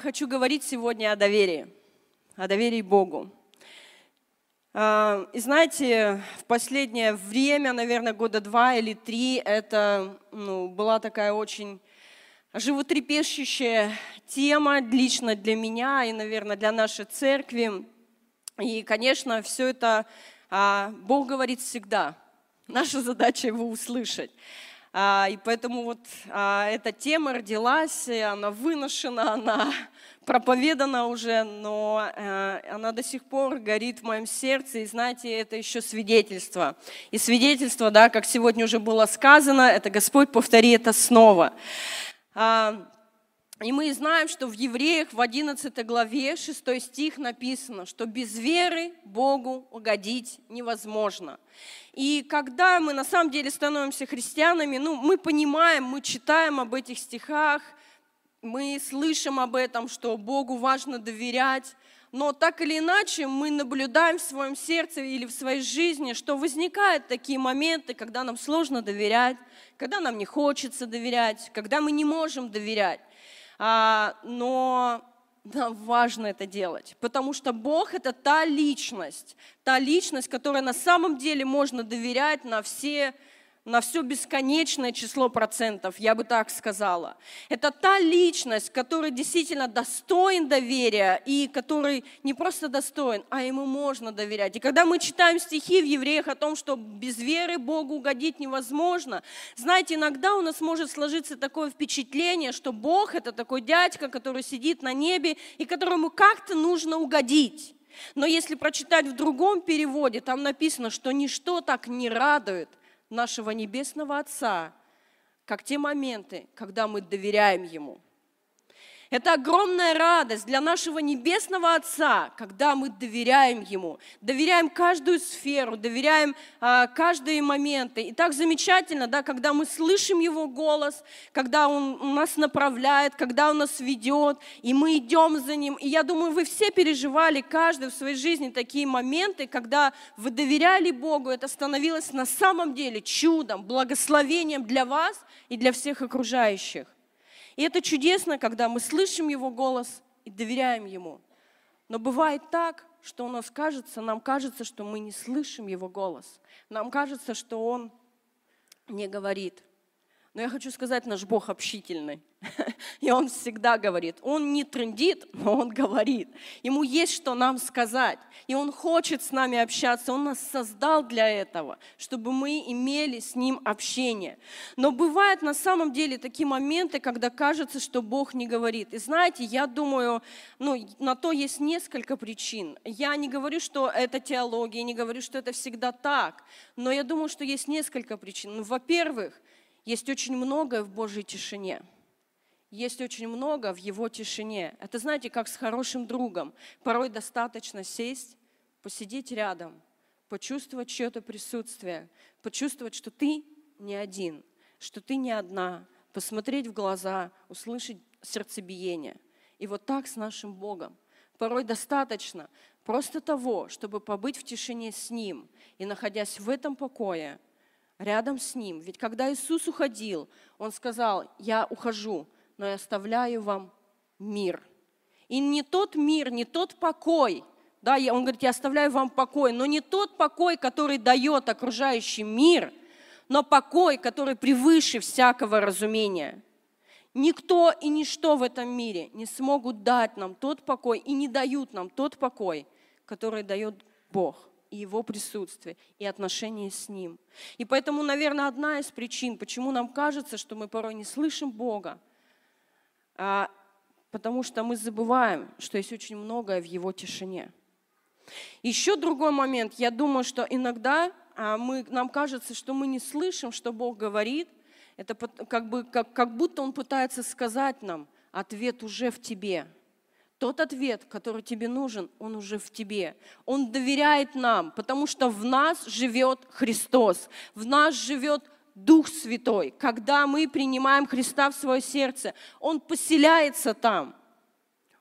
хочу говорить сегодня о доверии, о доверии Богу. А, и знаете, в последнее время, наверное, года два или три, это ну, была такая очень животрепещущая тема лично для меня и, наверное, для нашей церкви. И, конечно, все это а, Бог говорит всегда. Наша задача его услышать. А, и поэтому вот а, эта тема родилась, она выношена, она проповедана уже, но э, она до сих пор горит в моем сердце. И знаете, это еще свидетельство. И свидетельство, да, как сегодня уже было сказано, это Господь повтори это снова. И мы знаем, что в Евреях в 11 главе 6 стих написано, что без веры Богу угодить невозможно. И когда мы на самом деле становимся христианами, ну, мы понимаем, мы читаем об этих стихах, мы слышим об этом, что Богу важно доверять, но так или иначе мы наблюдаем в своем сердце или в своей жизни, что возникают такие моменты, когда нам сложно доверять, когда нам не хочется доверять, когда мы не можем доверять. А, но нам важно это делать, потому что Бог это та личность, та личность, которой на самом деле можно доверять на все на все бесконечное число процентов, я бы так сказала. Это та личность, которая действительно достоин доверия и который не просто достоин, а ему можно доверять. И когда мы читаем стихи в Евреях о том, что без веры Богу угодить невозможно, знаете, иногда у нас может сложиться такое впечатление, что Бог это такой дядька, который сидит на небе и которому как-то нужно угодить. Но если прочитать в другом переводе, там написано, что ничто так не радует, нашего Небесного Отца, как те моменты, когда мы доверяем Ему – это огромная радость для нашего Небесного Отца, когда мы доверяем Ему, доверяем каждую сферу, доверяем а, каждые моменты. И так замечательно, да, когда мы слышим Его голос, когда Он нас направляет, когда Он нас ведет, и мы идем за Ним. И я думаю, вы все переживали, каждый в своей жизни такие моменты, когда вы доверяли Богу, это становилось на самом деле чудом, благословением для вас и для всех окружающих. И это чудесно, когда мы слышим Его голос и доверяем Ему. Но бывает так, что у нас кажется, нам кажется, что мы не слышим Его голос. Нам кажется, что Он не говорит. Но я хочу сказать, наш Бог общительный. И Он всегда говорит. Он не трендит, но Он говорит. Ему есть что нам сказать. И Он хочет с нами общаться. Он нас создал для этого, чтобы мы имели с Ним общение. Но бывают на самом деле такие моменты, когда кажется, что Бог не говорит. И знаете, я думаю, ну, на то есть несколько причин. Я не говорю, что это теология, не говорю, что это всегда так. Но я думаю, что есть несколько причин. Ну, во-первых, есть очень многое в Божьей тишине. Есть очень много в Его тишине. Это, знаете, как с хорошим другом. Порой достаточно сесть, посидеть рядом, почувствовать чье-то присутствие, почувствовать, что ты не один, что ты не одна, посмотреть в глаза, услышать сердцебиение. И вот так с нашим Богом. Порой достаточно просто того, чтобы побыть в тишине с Ним и, находясь в этом покое, рядом с Ним. Ведь когда Иисус уходил, Он сказал, я ухожу, но я оставляю вам мир. И не тот мир, не тот покой, да, он говорит, я оставляю вам покой, но не тот покой, который дает окружающий мир, но покой, который превыше всякого разумения. Никто и ничто в этом мире не смогут дать нам тот покой и не дают нам тот покой, который дает Бог и Его присутствие, и отношения с Ним. И поэтому, наверное, одна из причин, почему нам кажется, что мы порой не слышим Бога, а, потому что мы забываем, что есть очень многое в Его тишине. Еще другой момент. Я думаю, что иногда а, мы, нам кажется, что мы не слышим, что Бог говорит. Это как, бы, как, как будто Он пытается сказать нам, ответ уже в тебе – тот ответ, который тебе нужен, он уже в тебе. Он доверяет нам, потому что в нас живет Христос, в нас живет Дух Святой. Когда мы принимаем Христа в свое сердце, Он поселяется там.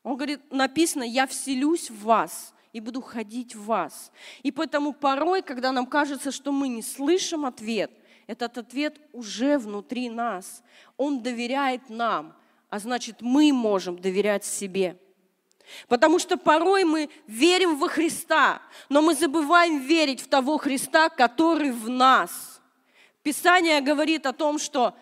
Он говорит, написано, я вселюсь в вас и буду ходить в вас. И поэтому порой, когда нам кажется, что мы не слышим ответ, этот ответ уже внутри нас. Он доверяет нам а значит, мы можем доверять себе. Потому что порой мы верим во Христа, но мы забываем верить в того Христа, который в нас. Писание говорит о том, что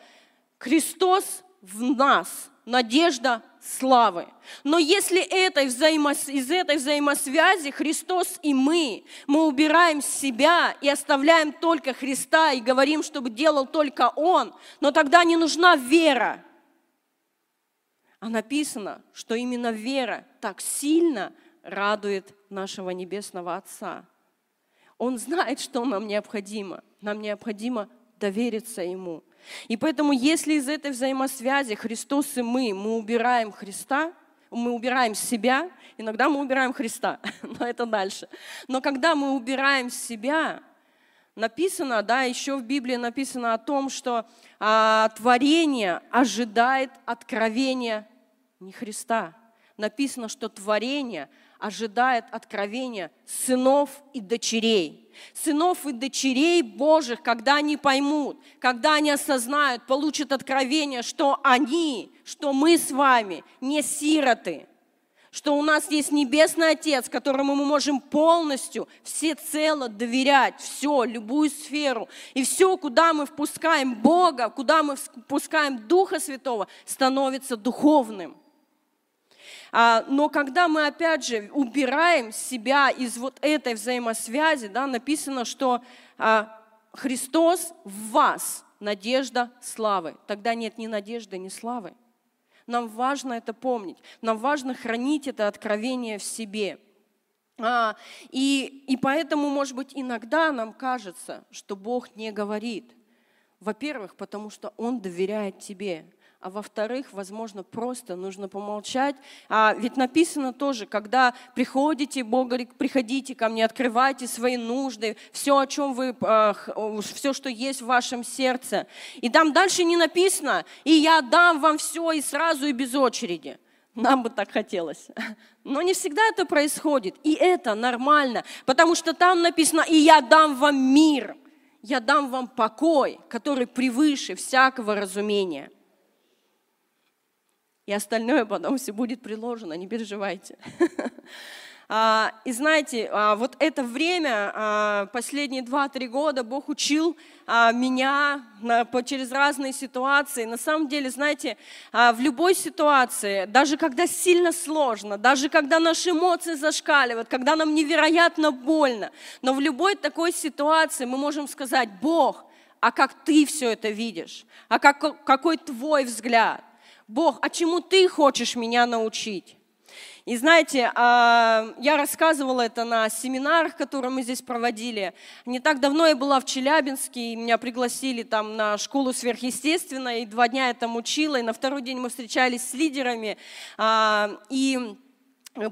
Христос в нас, надежда славы. Но если этой взаимос... из этой взаимосвязи Христос и мы, мы убираем себя и оставляем только Христа и говорим, чтобы делал только Он, но тогда не нужна вера. А написано, что именно вера так сильно радует нашего Небесного Отца. Он знает, что нам необходимо. Нам необходимо довериться Ему. И поэтому, если из этой взаимосвязи Христос и мы, мы убираем Христа, мы убираем себя, иногда мы убираем Христа, но это дальше. Но когда мы убираем себя, написано, да, еще в Библии написано о том, что а, творение ожидает откровения не Христа. Написано, что творение ожидает откровения сынов и дочерей. Сынов и дочерей Божьих, когда они поймут, когда они осознают, получат откровение, что они, что мы с вами не сироты, что у нас есть Небесный Отец, которому мы можем полностью, всецело доверять, все, любую сферу. И все, куда мы впускаем Бога, куда мы впускаем Духа Святого, становится духовным – а, но когда мы, опять же, убираем себя из вот этой взаимосвязи, да, написано, что а, Христос в вас, надежда славы. Тогда нет ни надежды, ни славы. Нам важно это помнить. Нам важно хранить это откровение в себе. А, и, и поэтому, может быть, иногда нам кажется, что Бог не говорит. Во-первых, потому что Он доверяет тебе а во-вторых, возможно, просто нужно помолчать. А ведь написано тоже, когда приходите, Бог говорит, приходите ко мне, открывайте свои нужды, все, о чем вы, а, все, что есть в вашем сердце. И там дальше не написано, и я дам вам все и сразу, и без очереди. Нам бы так хотелось. Но не всегда это происходит. И это нормально, потому что там написано, и я дам вам мир, я дам вам покой, который превыше всякого разумения и остальное потом все будет приложено, не переживайте. А, и знаете, а, вот это время, а, последние два-три года Бог учил меня через разные ситуации. На самом деле, знаете, в любой ситуации, даже когда сильно сложно, даже когда наши эмоции зашкаливают, когда нам невероятно больно, но в любой такой ситуации мы можем сказать, Бог, а как ты все это видишь? А как, какой твой взгляд? Бог, а чему ты хочешь меня научить? И знаете, а, я рассказывала это на семинарах, которые мы здесь проводили. Не так давно я была в Челябинске, и меня пригласили там на школу сверхъестественной, и два дня я там учила, и на второй день мы встречались с лидерами. А, и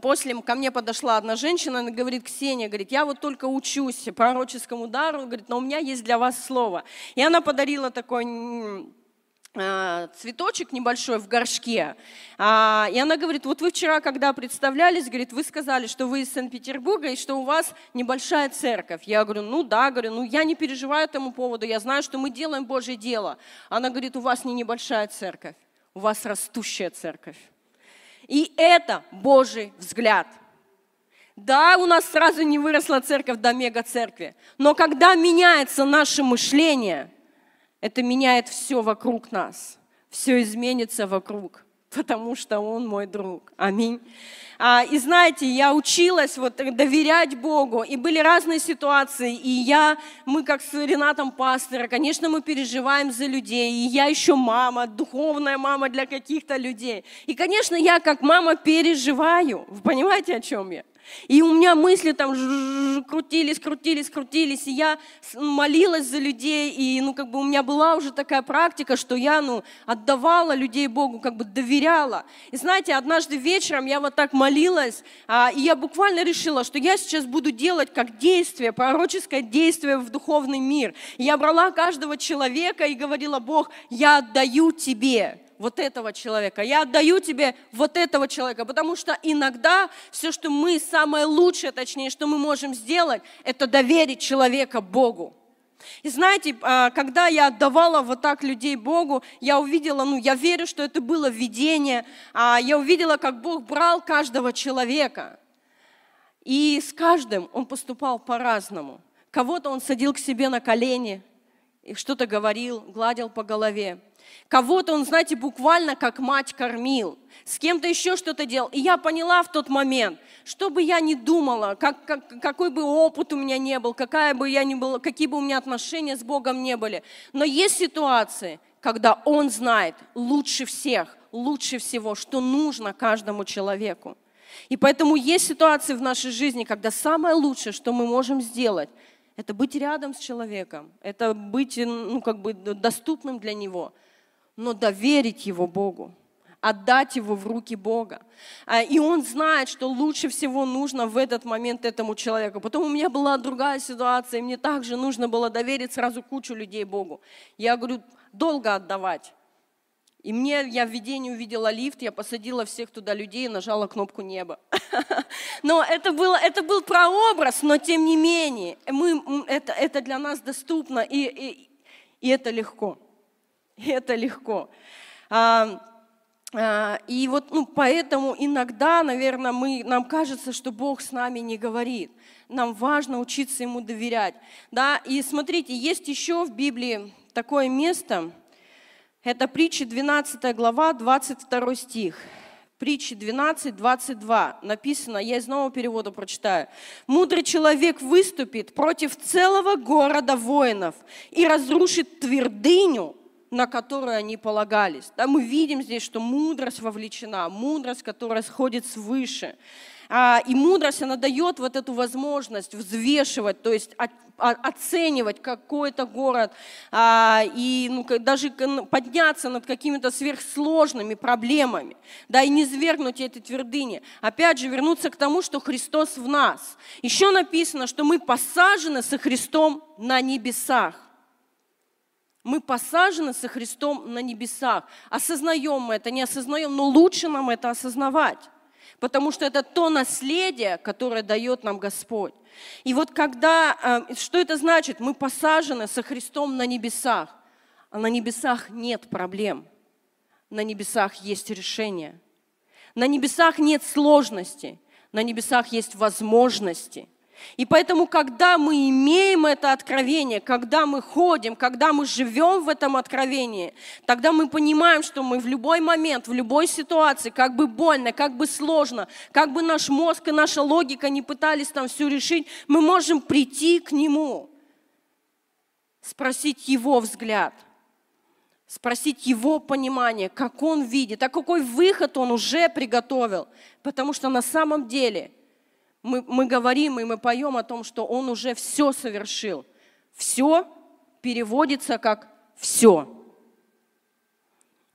После ко мне подошла одна женщина, она говорит, Ксения, говорит, я вот только учусь пророческому дару, говорит, но у меня есть для вас слово. И она подарила такой цветочек небольшой в горшке. А, и она говорит, вот вы вчера, когда представлялись, говорит, вы сказали, что вы из Санкт-Петербурга и что у вас небольшая церковь. Я говорю, ну да, говорю, ну я не переживаю этому поводу, я знаю, что мы делаем Божье дело. Она говорит, у вас не небольшая церковь, у вас растущая церковь. И это Божий взгляд. Да, у нас сразу не выросла церковь до мега-церкви, но когда меняется наше мышление – это меняет все вокруг нас. Все изменится вокруг, потому что Он мой друг. Аминь. А, и знаете, я училась вот доверять Богу, и были разные ситуации, и я, мы как с Ренатом пастора, конечно, мы переживаем за людей, и я еще мама, духовная мама для каких-то людей. И, конечно, я как мама переживаю. Вы понимаете, о чем я? И у меня мысли там крутились, крутились, крутились, и я молилась за людей, и ну как бы у меня была уже такая практика, что я ну отдавала людей Богу, как бы доверяла. И знаете, однажды вечером я вот так молилась, а, и я буквально решила, что я сейчас буду делать как действие, пророческое действие в духовный мир. И я брала каждого человека и говорила, Бог, я отдаю тебе вот этого человека, я отдаю тебе вот этого человека, потому что иногда все, что мы, самое лучшее, точнее, что мы можем сделать, это доверить человека Богу. И знаете, а, когда я отдавала вот так людей Богу, я увидела, ну, я верю, что это было видение, а, я увидела, как Бог брал каждого человека. И с каждым он поступал по-разному. Кого-то он садил к себе на колени, и что-то говорил, гладил по голове. Кого-то он, знаете, буквально как мать кормил, с кем-то еще что-то делал. И я поняла в тот момент, что бы я ни думала, как, как, какой бы опыт у меня не был, какая бы я ни была, какие бы у меня отношения с Богом не были. Но есть ситуации, когда Он знает лучше всех, лучше всего, что нужно каждому человеку. И поэтому есть ситуации в нашей жизни, когда самое лучшее, что мы можем сделать, это быть рядом с человеком, это быть ну, как бы доступным для него – но доверить его Богу, отдать его в руки Бога. А, и он знает, что лучше всего нужно в этот момент этому человеку. Потом у меня была другая ситуация, и мне также нужно было доверить сразу кучу людей Богу. Я говорю, долго отдавать. И мне, я в видении увидела лифт, я посадила всех туда людей и нажала кнопку неба. Но это, было, это был прообраз, но тем не менее, мы, это, это для нас доступно, и, и, и это легко. Это легко. А, а, и вот ну, поэтому иногда, наверное, мы, нам кажется, что Бог с нами не говорит. Нам важно учиться Ему доверять. Да? И смотрите, есть еще в Библии такое место, это притча 12 глава, 22 стих. Притчи 12, 22 написано, я из нового перевода прочитаю. «Мудрый человек выступит против целого города воинов и разрушит твердыню на которую они полагались. Да, мы видим здесь, что мудрость вовлечена, мудрость, которая сходит свыше. А, и мудрость, она дает вот эту возможность взвешивать, то есть оценивать какой-то город а, и ну, даже подняться над какими-то сверхсложными проблемами, да, и не свергнуть эти твердыни. Опять же, вернуться к тому, что Христос в нас. Еще написано, что мы посажены со Христом на небесах. Мы посажены со Христом на небесах. Осознаем мы это, не осознаем, но лучше нам это осознавать. Потому что это то наследие, которое дает нам Господь. И вот когда, э, что это значит? Мы посажены со Христом на небесах. А на небесах нет проблем. На небесах есть решение. На небесах нет сложности. На небесах есть возможности – и поэтому, когда мы имеем это откровение, когда мы ходим, когда мы живем в этом откровении, тогда мы понимаем, что мы в любой момент, в любой ситуации, как бы больно, как бы сложно, как бы наш мозг и наша логика не пытались там все решить, мы можем прийти к Нему, спросить Его взгляд, спросить Его понимание, как Он видит, а какой выход Он уже приготовил. Потому что на самом деле – мы, мы говорим и мы поем о том, что Он уже все совершил. Все переводится как все.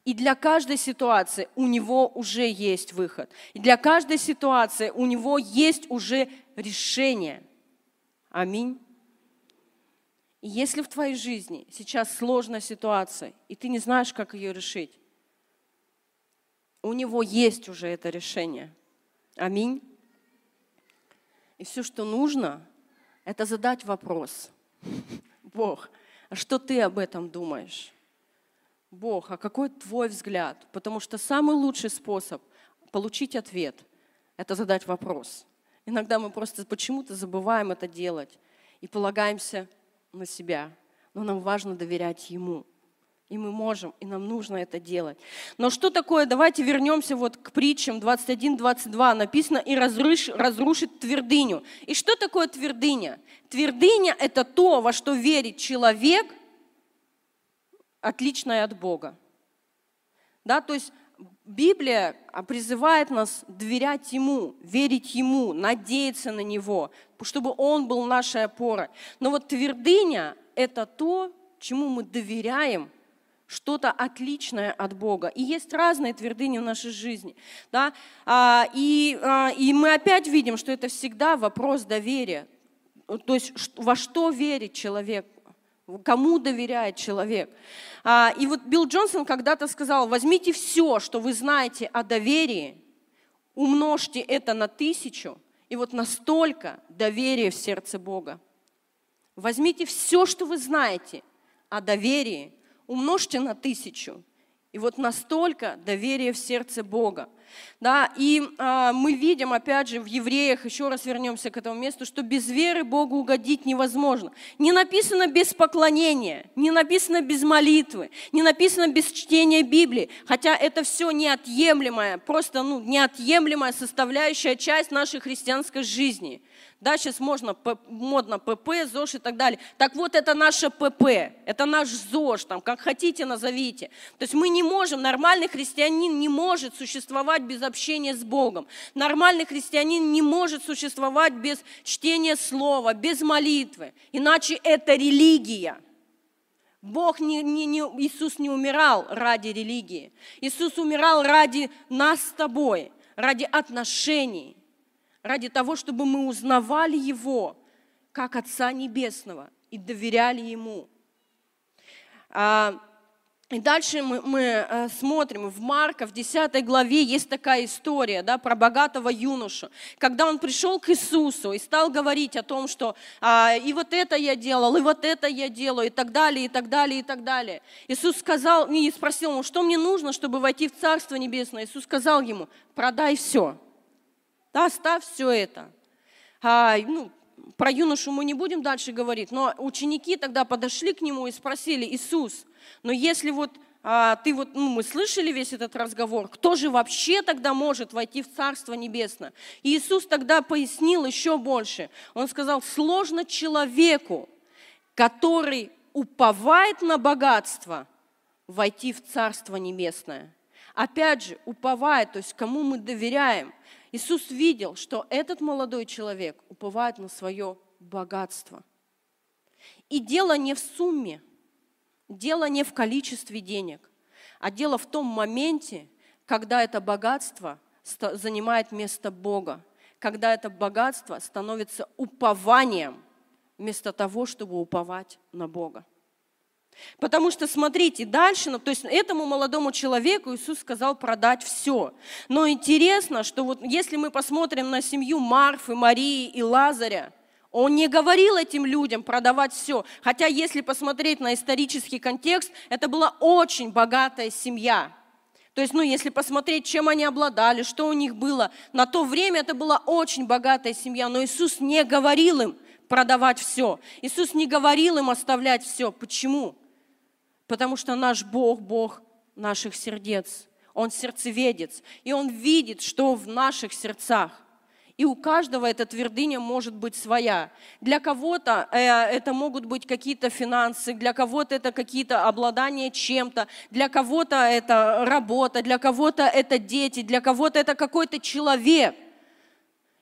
И для каждой ситуации у него уже есть выход. И для каждой ситуации у него есть уже решение. Аминь. И если в твоей жизни сейчас сложная ситуация, и ты не знаешь, как ее решить, у него есть уже это решение. Аминь. И все, что нужно, это задать вопрос. Бог, а что ты об этом думаешь? Бог, а какой твой взгляд? Потому что самый лучший способ получить ответ – это задать вопрос. Иногда мы просто почему-то забываем это делать и полагаемся на себя. Но нам важно доверять Ему. И мы можем, и нам нужно это делать. Но что такое, давайте вернемся вот к притчам 21-22. Написано, и разруш, разрушит твердыню. И что такое твердыня? Твердыня – это то, во что верит человек, отличное от Бога. Да, то есть Библия призывает нас доверять Ему, верить Ему, надеяться на Него, чтобы Он был нашей опорой. Но вот твердыня – это то, чему мы доверяем – что-то отличное от Бога. И есть разные твердыни в нашей жизни. Да? А, и, а, и мы опять видим, что это всегда вопрос доверия. То есть во что верит человек, кому доверяет человек. А, и вот Билл Джонсон когда-то сказал, возьмите все, что вы знаете о доверии, умножьте это на тысячу, и вот настолько доверия в сердце Бога. Возьмите все, что вы знаете о доверии, умножьте на тысячу. И вот настолько доверие в сердце Бога. Да, и а, мы видим, опять же, в Евреях, еще раз вернемся к этому месту, что без веры Богу угодить невозможно. Не написано без поклонения, не написано без молитвы, не написано без чтения Библии, хотя это все неотъемлемая, просто ну, неотъемлемая составляющая часть нашей христианской жизни. Да, сейчас можно модно ПП, ЗОЖ и так далее. Так вот, это наше ПП, это наш ЗОЖ, там, как хотите назовите. То есть мы не можем, нормальный христианин не может существовать без общения с Богом. Нормальный христианин не может существовать без чтения слова, без молитвы. Иначе это религия. Бог не, не, не, Иисус не умирал ради религии. Иисус умирал ради нас с тобой, ради отношений ради того, чтобы мы узнавали Его как Отца Небесного и доверяли Ему. А, и дальше мы, мы э, смотрим, в Марка, в 10 главе есть такая история да, про богатого юношу. Когда он пришел к Иисусу и стал говорить о том, что а, и вот это я делал, и вот это я делаю, и так далее, и так далее, и так далее. Иисус сказал, и спросил ему, что мне нужно, чтобы войти в Царство Небесное. Иисус сказал ему, продай все да, оставь все это. А, ну, про юношу мы не будем дальше говорить, но ученики тогда подошли к нему и спросили, Иисус, но если вот а, ты вот, ну, мы слышали весь этот разговор, кто же вообще тогда может войти в Царство Небесное? И Иисус тогда пояснил еще больше. Он сказал, сложно человеку, который уповает на богатство, войти в Царство Небесное. Опять же, уповает, то есть кому мы доверяем. Иисус видел, что этот молодой человек уповает на свое богатство. И дело не в сумме, дело не в количестве денег, а дело в том моменте, когда это богатство занимает место Бога, когда это богатство становится упованием вместо того, чтобы уповать на Бога. Потому что, смотрите, дальше, ну, то есть этому молодому человеку Иисус сказал продать все. Но интересно, что вот если мы посмотрим на семью Марфы, Марии и Лазаря, он не говорил этим людям продавать все. Хотя, если посмотреть на исторический контекст, это была очень богатая семья. То есть, ну, если посмотреть, чем они обладали, что у них было, на то время это была очень богатая семья, но Иисус не говорил им продавать все. Иисус не говорил им оставлять все. Почему? потому что наш Бог – Бог наших сердец. Он сердцеведец, и Он видит, что в наших сердцах. И у каждого эта твердыня может быть своя. Для кого-то э, это могут быть какие-то финансы, для кого-то это какие-то обладания чем-то, для кого-то это работа, для кого-то это дети, для кого-то это какой-то человек.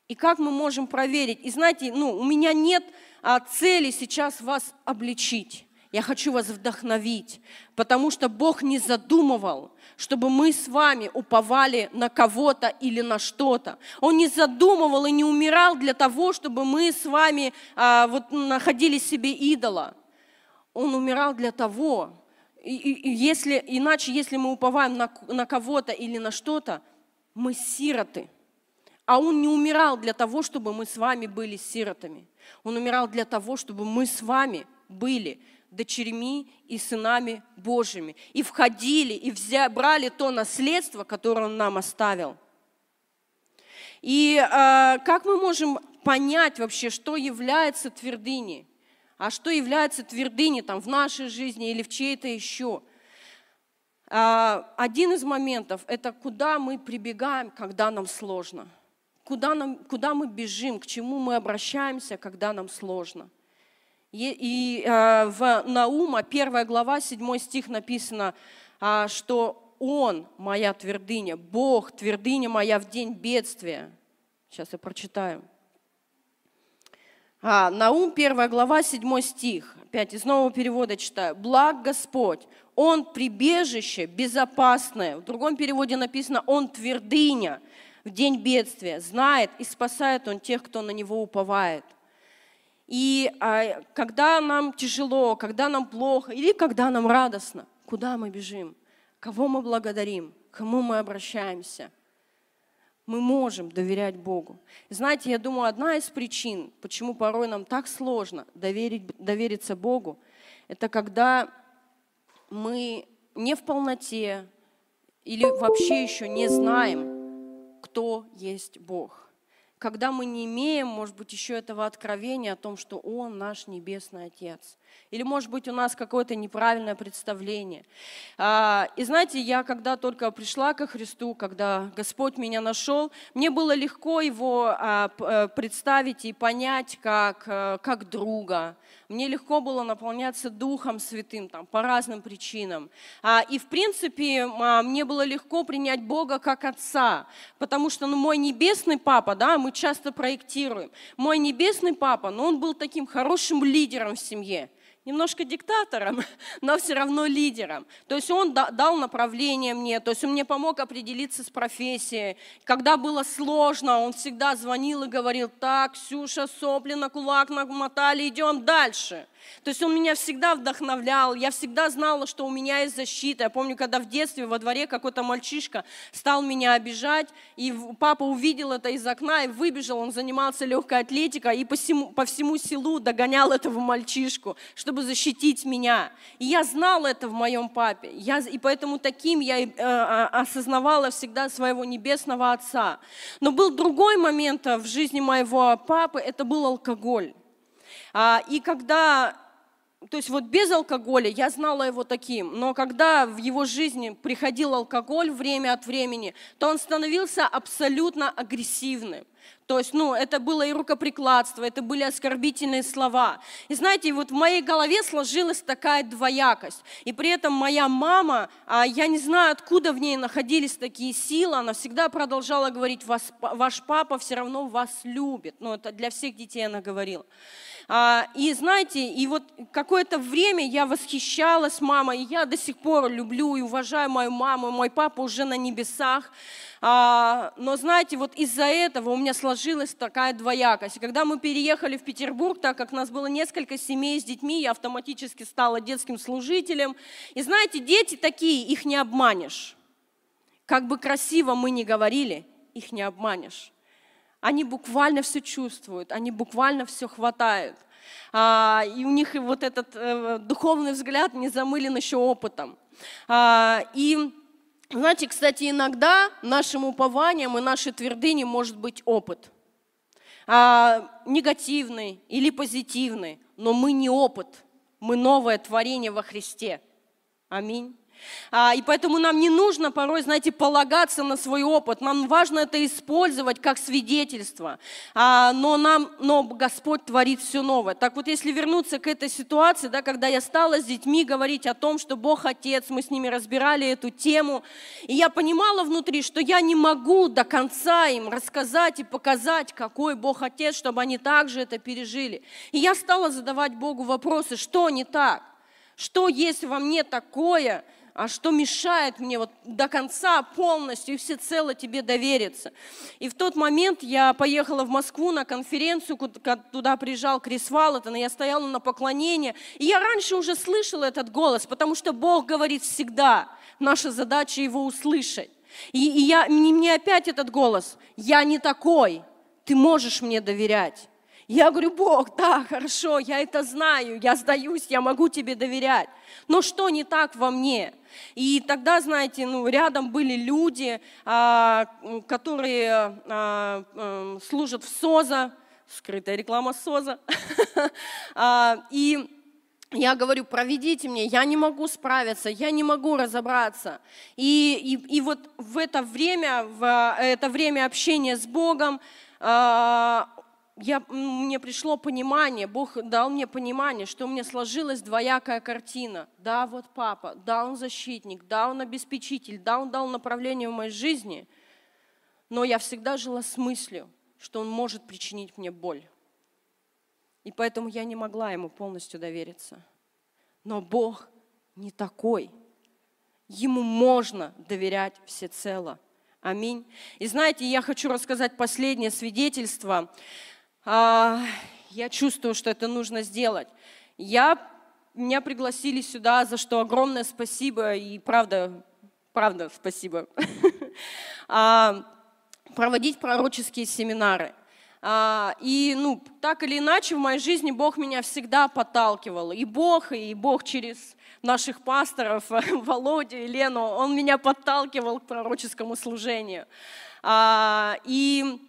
И как мы можем проверить? И знаете, ну, у меня нет а, цели сейчас вас обличить. Я хочу вас вдохновить, потому что Бог не задумывал, чтобы мы с вами уповали на кого-то или на что-то. Он не задумывал и не умирал для того, чтобы мы с вами а, вот, находили себе идола. Он умирал для того, и, и, если, иначе если мы уповаем на, на кого-то или на что-то, мы сироты. А Он не умирал для того, чтобы мы с вами были сиротами. Он умирал для того, чтобы мы с вами были дочерьми и сынами Божьими. И входили, и взя, брали то наследство, которое Он нам оставил. И э, как мы можем понять вообще, что является твердыней? А что является твердыней там, в нашей жизни или в чьей-то еще? Э, один из моментов – это куда мы прибегаем, когда нам сложно. Куда, нам, куда мы бежим, к чему мы обращаемся, когда нам сложно – и э, в Наума, первая глава, седьмой стих написано, а, что Он моя твердыня, Бог твердыня моя в день бедствия. Сейчас я прочитаю. А, Наум, первая глава, седьмой стих. Опять из нового перевода читаю. «Благ Господь, Он прибежище безопасное». В другом переводе написано «Он твердыня в день бедствия». Знает и спасает Он тех, кто на Него уповает. И а, когда нам тяжело, когда нам плохо или когда нам радостно, куда мы бежим? Кого мы благодарим? Кому мы обращаемся? мы можем доверять Богу. Знаете, я думаю, одна из причин, почему порой нам так сложно доверить, довериться Богу, это когда мы не в полноте или вообще еще не знаем, кто есть Бог когда мы не имеем, может быть, еще этого откровения о том, что Он наш Небесный Отец. Или, может быть, у нас какое-то неправильное представление. А, и знаете, я когда только пришла ко Христу, когда Господь меня нашел, мне было легко Его а, э, представить и понять как, э, как друга. Мне легко было наполняться Духом Святым там, по разным причинам. А, и, в принципе, мне было легко принять Бога как Отца, потому что ну, мой небесный Папа, да, мы часто проектируем, мой небесный Папа, но ну, он был таким хорошим лидером в семье немножко диктатором, но все равно лидером. То есть он дал направление мне, то есть он мне помог определиться с профессией. Когда было сложно, он всегда звонил и говорил, так, Ксюша, сопли на кулак намотали, идем дальше. То есть он меня всегда вдохновлял, я всегда знала, что у меня есть защита. Я помню, когда в детстве во дворе какой-то мальчишка стал меня обижать, и папа увидел это из окна и выбежал, он занимался легкой атлетикой и по всему, по всему селу догонял этого мальчишку, чтобы защитить меня. И я знала это в моем папе, я, и поэтому таким я э, а, осознавала всегда своего небесного отца. Но был другой момент в жизни моего папы, это был алкоголь. А, и когда, то есть вот без алкоголя я знала его таким, но когда в его жизни приходил алкоголь время от времени, то он становился абсолютно агрессивным. То есть, ну, это было и рукоприкладство, это были оскорбительные слова. И знаете, вот в моей голове сложилась такая двоякость. И при этом моя мама, а, я не знаю, откуда в ней находились такие силы, она всегда продолжала говорить, ваш папа все равно вас любит. Ну, это для всех детей она говорила. А, и знаете, и вот какое-то время я восхищалась мамой, и я до сих пор люблю и уважаю мою маму, мой папа уже на небесах. А, но знаете, вот из-за этого у меня сложилась такая двоякость. Когда мы переехали в Петербург, так как нас было несколько семей с детьми, я автоматически стала детским служителем. И знаете, дети такие, их не обманешь. Как бы красиво мы ни говорили, их не обманешь. Они буквально все чувствуют, они буквально все хватают. А, и у них вот этот э, духовный взгляд не замылен еще опытом. А, и знаете, кстати, иногда нашим упованием и нашей твердыней может быть опыт. А, негативный или позитивный, но мы не опыт, мы новое творение во Христе. Аминь. А, и поэтому нам не нужно порой, знаете, полагаться на свой опыт. Нам важно это использовать как свидетельство. А, но, нам, но Господь творит все новое. Так вот, если вернуться к этой ситуации, да, когда я стала с детьми говорить о том, что Бог Отец, мы с ними разбирали эту тему, и я понимала внутри, что я не могу до конца им рассказать и показать, какой Бог Отец, чтобы они также это пережили. И я стала задавать Богу вопросы, что не так? Что есть во мне такое, а что мешает мне вот до конца полностью и всецело тебе довериться. И в тот момент я поехала в Москву на конференцию, туда приезжал Крис Валлотон, и я стояла на поклонении. И я раньше уже слышала этот голос, потому что Бог говорит всегда. Наша задача его услышать. И, и я, мне опять этот голос. Я не такой. Ты можешь мне доверять. Я говорю, Бог, да, хорошо, я это знаю, я сдаюсь, я могу тебе доверять. Но что не так во мне? И тогда, знаете, ну, рядом были люди, а, которые а, а, служат в СОЗа, скрытая реклама СОЗа. и я говорю, проведите мне, я не могу справиться, я не могу разобраться. И, и, и вот в это время, в это время общения с Богом, я, мне пришло понимание, Бог дал мне понимание, что у меня сложилась двоякая картина. Да, вот папа, да, он защитник, да, он обеспечитель, да, он дал направление в моей жизни, но я всегда жила с мыслью, что он может причинить мне боль. И поэтому я не могла ему полностью довериться. Но Бог не такой. Ему можно доверять всецело. Аминь. И знаете, я хочу рассказать последнее свидетельство. А, я чувствую, что это нужно сделать. Я, меня пригласили сюда, за что огромное спасибо, и правда, правда спасибо. А, проводить пророческие семинары. А, и, ну, так или иначе, в моей жизни Бог меня всегда подталкивал. И Бог, и Бог через наших пасторов, Володю и Лену, Он меня подталкивал к пророческому служению. И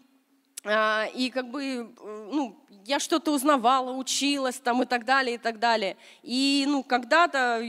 и как бы, ну, я что-то узнавала, училась там и так далее, и так далее. И, ну, когда-то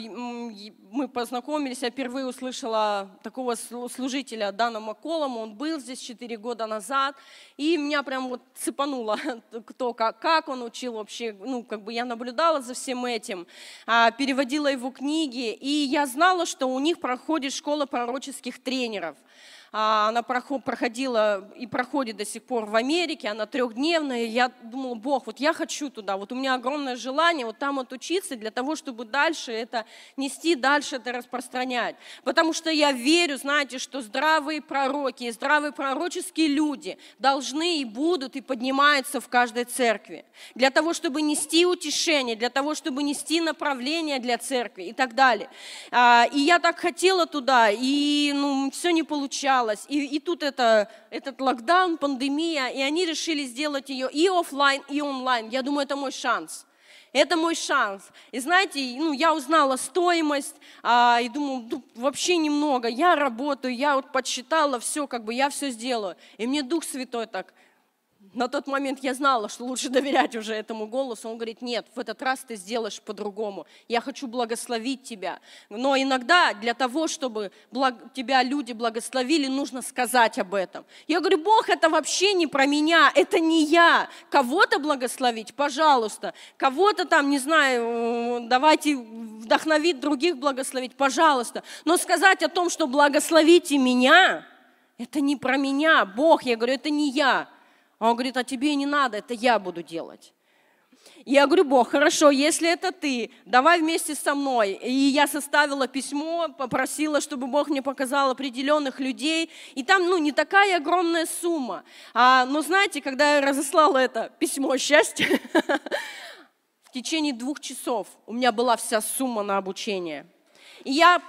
мы познакомились, я впервые услышала такого служителя Дана Маколома, он был здесь 4 года назад, и меня прям вот цепануло кто, как, как он учил вообще, ну, как бы я наблюдала за всем этим, а, переводила его книги, и я знала, что у них проходит школа пророческих тренеров – а, она проходила и проходит до сих пор в Америке, она трехдневная. Я думала, Бог, вот я хочу туда, вот у меня огромное желание вот там вот учиться для того, чтобы дальше это нести, дальше это распространять. Потому что я верю, знаете, что здравые пророки и здравые пророческие люди должны и будут и поднимаются в каждой церкви. Для того, чтобы нести утешение, для того, чтобы нести направление для церкви и так далее. А, и я так хотела туда, и ну, все не получалось боялась. И, и тут это, этот локдаун, пандемия, и они решили сделать ее и офлайн, и онлайн. Я думаю, это мой шанс. Это мой шанс. И знаете, ну, я узнала стоимость, а, и думаю, ну, вообще немного. Я работаю, я вот подсчитала все, как бы я все сделаю. И мне Дух Святой так, на тот момент я знала, что лучше доверять уже этому голосу. Он говорит, нет, в этот раз ты сделаешь по-другому. Я хочу благословить тебя. Но иногда для того, чтобы благ... тебя люди благословили, нужно сказать об этом. Я говорю, Бог, это вообще не про меня, это не я. Кого-то благословить, пожалуйста. Кого-то там, не знаю, давайте вдохновить других благословить, пожалуйста. Но сказать о том, что благословите меня, это не про меня. Бог, я говорю, это не я. А он говорит, а тебе не надо, это я буду делать. Я говорю, Бог, хорошо, если это ты, давай вместе со мной. И я составила письмо, попросила, чтобы Бог мне показал определенных людей. И там, ну, не такая огромная сумма. А, но знаете, когда я разослала это письмо счастья, в течение двух часов у меня была вся сумма на обучение. И я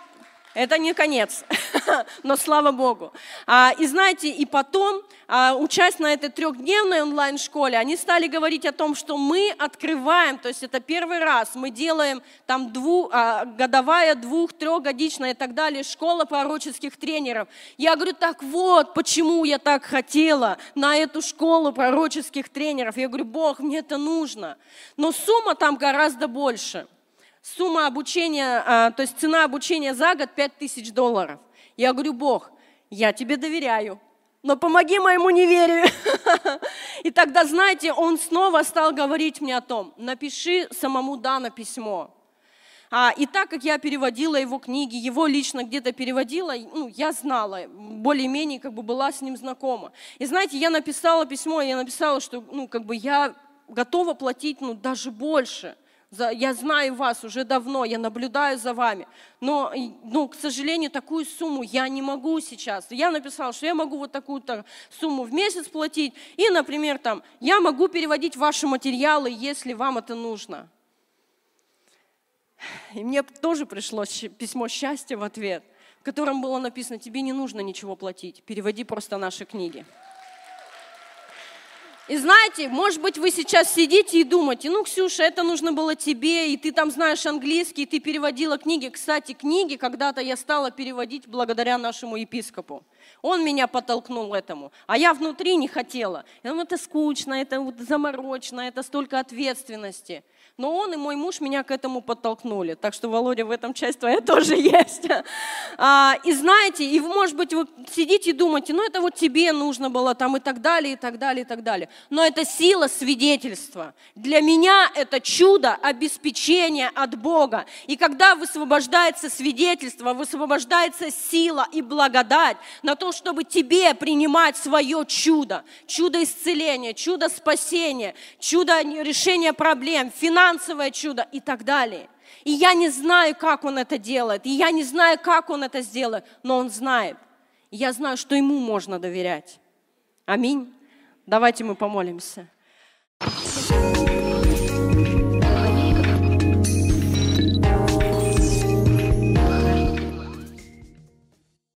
это не конец, но слава Богу. А, и знаете, и потом, а, учась на этой трехдневной онлайн-школе, они стали говорить о том, что мы открываем, то есть это первый раз, мы делаем там двух, а, годовая, двух, трехгодичная и так далее, школа пророческих тренеров. Я говорю, так вот, почему я так хотела на эту школу пророческих тренеров. Я говорю, Бог, мне это нужно. Но сумма там гораздо больше – сумма обучения, а, то есть цена обучения за год 5000 долларов. Я говорю, Бог, я тебе доверяю, но помоги моему неверию. И тогда, знаете, он снова стал говорить мне о том, напиши самому Дана письмо. А, и так как я переводила его книги, его лично где-то переводила, ну, я знала, более-менее как бы была с ним знакома. И знаете, я написала письмо, я написала, что ну, как бы я готова платить ну, даже больше – я знаю вас уже давно, я наблюдаю за вами, но, ну, к сожалению, такую сумму я не могу сейчас. Я написала, что я могу вот такую-то сумму в месяц платить, и, например, там, я могу переводить ваши материалы, если вам это нужно. И мне тоже пришло письмо счастья в ответ, в котором было написано, тебе не нужно ничего платить, переводи просто наши книги. И знаете, может быть, вы сейчас сидите и думаете, ну, Ксюша, это нужно было тебе, и ты там знаешь английский, и ты переводила книги. Кстати, книги когда-то я стала переводить благодаря нашему епископу. Он меня подтолкнул этому, а я внутри не хотела. Я думаю, это скучно, это вот заморочно, это столько ответственности. Но он и мой муж меня к этому подтолкнули. Так что, Володя, в этом часть твоя тоже есть. А, и знаете, и может быть, вы сидите и думаете, ну это вот тебе нужно было там и так далее, и так далее, и так далее. Но это сила свидетельства. Для меня это чудо обеспечения от Бога. И когда высвобождается свидетельство, высвобождается сила и благодать на то, чтобы тебе принимать свое чудо. Чудо исцеления, чудо спасения, чудо решения проблем, финансовое чудо и так далее. И я не знаю, как он это делает, и я не знаю, как он это сделает, но он знает. И я знаю, что ему можно доверять. Аминь. Давайте мы помолимся.